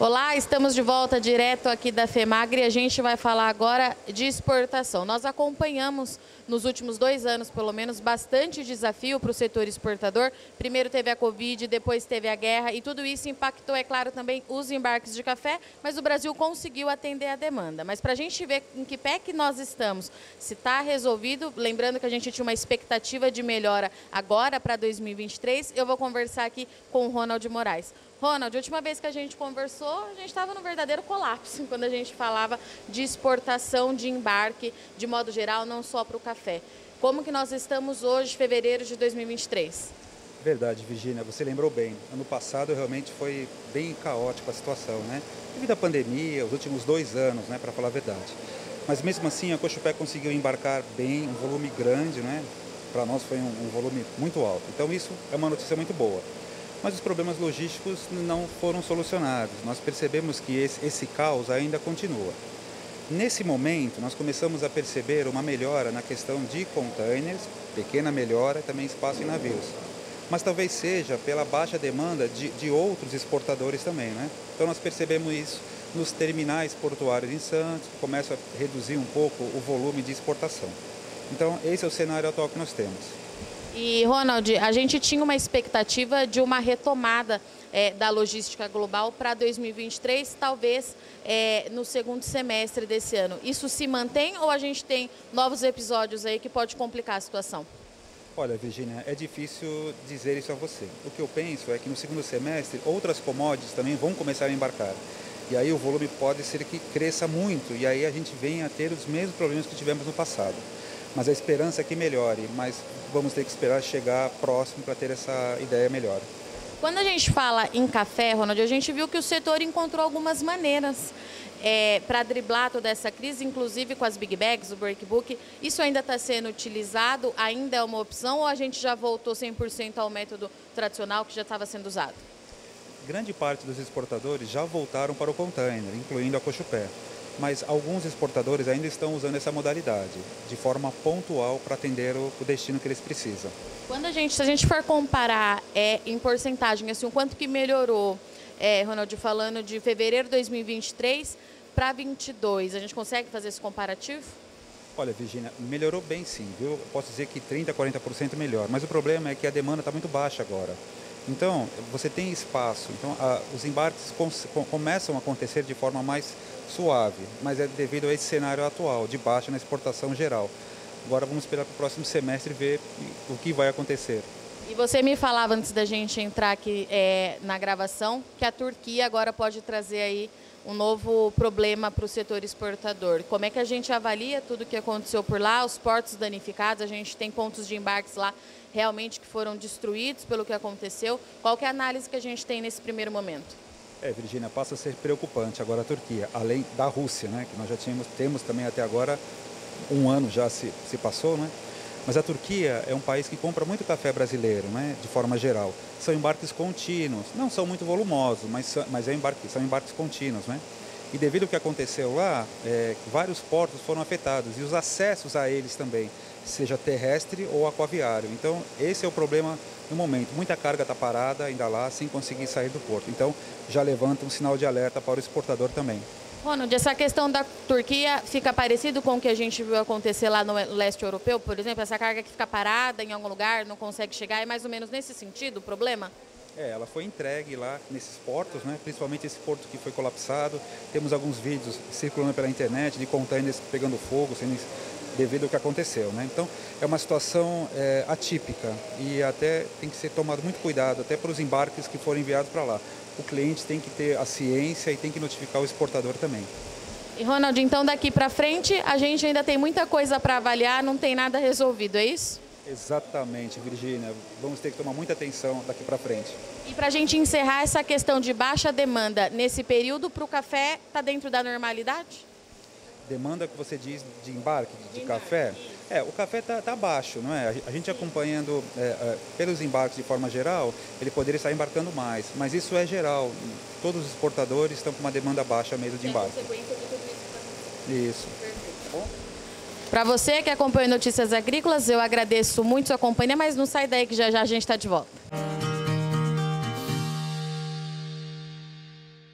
Olá, estamos de volta direto aqui da FEMAGRE e a gente vai falar agora de exportação. Nós acompanhamos nos últimos dois anos, pelo menos, bastante desafio para o setor exportador. Primeiro teve a Covid, depois teve a guerra e tudo isso impactou, é claro, também os embarques de café, mas o Brasil conseguiu atender a demanda. Mas para a gente ver em que pé que nós estamos, se está resolvido, lembrando que a gente tinha uma expectativa de melhora agora para 2023, eu vou conversar aqui com o Ronald Moraes. Ronald, a última vez que a gente conversou, a gente estava no verdadeiro colapso quando a gente falava de exportação de embarque, de modo geral, não só para o café. Como que nós estamos hoje, fevereiro de 2023? Verdade, Virginia, você lembrou bem. Ano passado realmente foi bem caótica a situação, né? Devido à pandemia, os últimos dois anos, né, para falar a verdade. Mas mesmo assim, a Cochupé conseguiu embarcar bem, um volume grande, né? Para nós foi um, um volume muito alto. Então isso é uma notícia muito boa mas os problemas logísticos não foram solucionados. Nós percebemos que esse, esse caos ainda continua. Nesse momento, nós começamos a perceber uma melhora na questão de containers, pequena melhora, também espaço em navios. Mas talvez seja pela baixa demanda de, de outros exportadores também. Né? Então nós percebemos isso nos terminais portuários em Santos, começa a reduzir um pouco o volume de exportação. Então esse é o cenário atual que nós temos. E, Ronald, a gente tinha uma expectativa de uma retomada é, da logística global para 2023, talvez é, no segundo semestre desse ano. Isso se mantém ou a gente tem novos episódios aí que pode complicar a situação? Olha, Virginia, é difícil dizer isso a você. O que eu penso é que no segundo semestre outras commodities também vão começar a embarcar. E aí o volume pode ser que cresça muito e aí a gente venha a ter os mesmos problemas que tivemos no passado mas a esperança é que melhore, mas vamos ter que esperar chegar próximo para ter essa ideia melhor. Quando a gente fala em café, Ronald, a gente viu que o setor encontrou algumas maneiras é, para driblar toda essa crise, inclusive com as big bags, o breakbook. Isso ainda está sendo utilizado? Ainda é uma opção ou a gente já voltou 100% ao método tradicional que já estava sendo usado? Grande parte dos exportadores já voltaram para o container, incluindo a Cochupé mas alguns exportadores ainda estão usando essa modalidade de forma pontual para atender o, o, destino que eles precisam. Quando a gente, se a gente for comparar é, em porcentagem, assim, o quanto que melhorou, é, Ronald, falando de fevereiro de 2023 para 22, a gente consegue fazer esse comparativo? Olha, Virginia, melhorou bem sim, viu? Posso dizer que 30%, 40% melhor, mas o problema é que a demanda está muito baixa agora. Então, você tem espaço, então a, os embarques com, começam a acontecer de forma mais suave, mas é devido a esse cenário atual, de baixa na exportação geral. Agora vamos esperar para o próximo semestre ver o que vai acontecer. E você me falava antes da gente entrar aqui é, na gravação que a Turquia agora pode trazer aí um novo problema para o setor exportador. Como é que a gente avalia tudo o que aconteceu por lá, os portos danificados, a gente tem pontos de embarques lá realmente que foram destruídos pelo que aconteceu. Qual é a análise que a gente tem nesse primeiro momento? É, Virginia, passa a ser preocupante agora a Turquia, além da Rússia, né, que nós já tínhamos, temos também até agora, um ano já se, se passou, né? Mas a Turquia é um país que compra muito café brasileiro, né, de forma geral. São embarques contínuos, não são muito volumosos, mas, mas é embarque, são embarques contínuos, né? E devido ao que aconteceu lá, é, vários portos foram afetados e os acessos a eles também, seja terrestre ou aquaviário. Então, esse é o problema no momento. Muita carga está parada ainda lá, sem conseguir sair do porto. Então, já levanta um sinal de alerta para o exportador também. Ronald, essa questão da Turquia fica parecido com o que a gente viu acontecer lá no leste europeu, por exemplo, essa carga que fica parada em algum lugar, não consegue chegar, é mais ou menos nesse sentido o problema? É, ela foi entregue lá nesses portos, né? principalmente esse porto que foi colapsado. Temos alguns vídeos circulando pela internet de containers pegando fogo, sendo devido ao que aconteceu. Né? Então, é uma situação é, atípica e até tem que ser tomado muito cuidado, até para os embarques que foram enviados para lá. O cliente tem que ter a ciência e tem que notificar o exportador também. E Ronald, então daqui para frente a gente ainda tem muita coisa para avaliar, não tem nada resolvido, é isso? Exatamente, Virgínia. Vamos ter que tomar muita atenção daqui para frente. E para a gente encerrar essa questão de baixa demanda nesse período, para o café está dentro da normalidade? demanda que você diz de embarque de, de café, é, o café está tá baixo, não é? A gente acompanhando é, é, pelos embarques de forma geral, ele poderia estar embarcando mais, mas isso é geral. Todos os exportadores estão com uma demanda baixa mesmo de embarque. Isso. Para você que acompanha Notícias Agrícolas, eu agradeço muito sua companhia, mas não sai daí que já já a gente está de volta.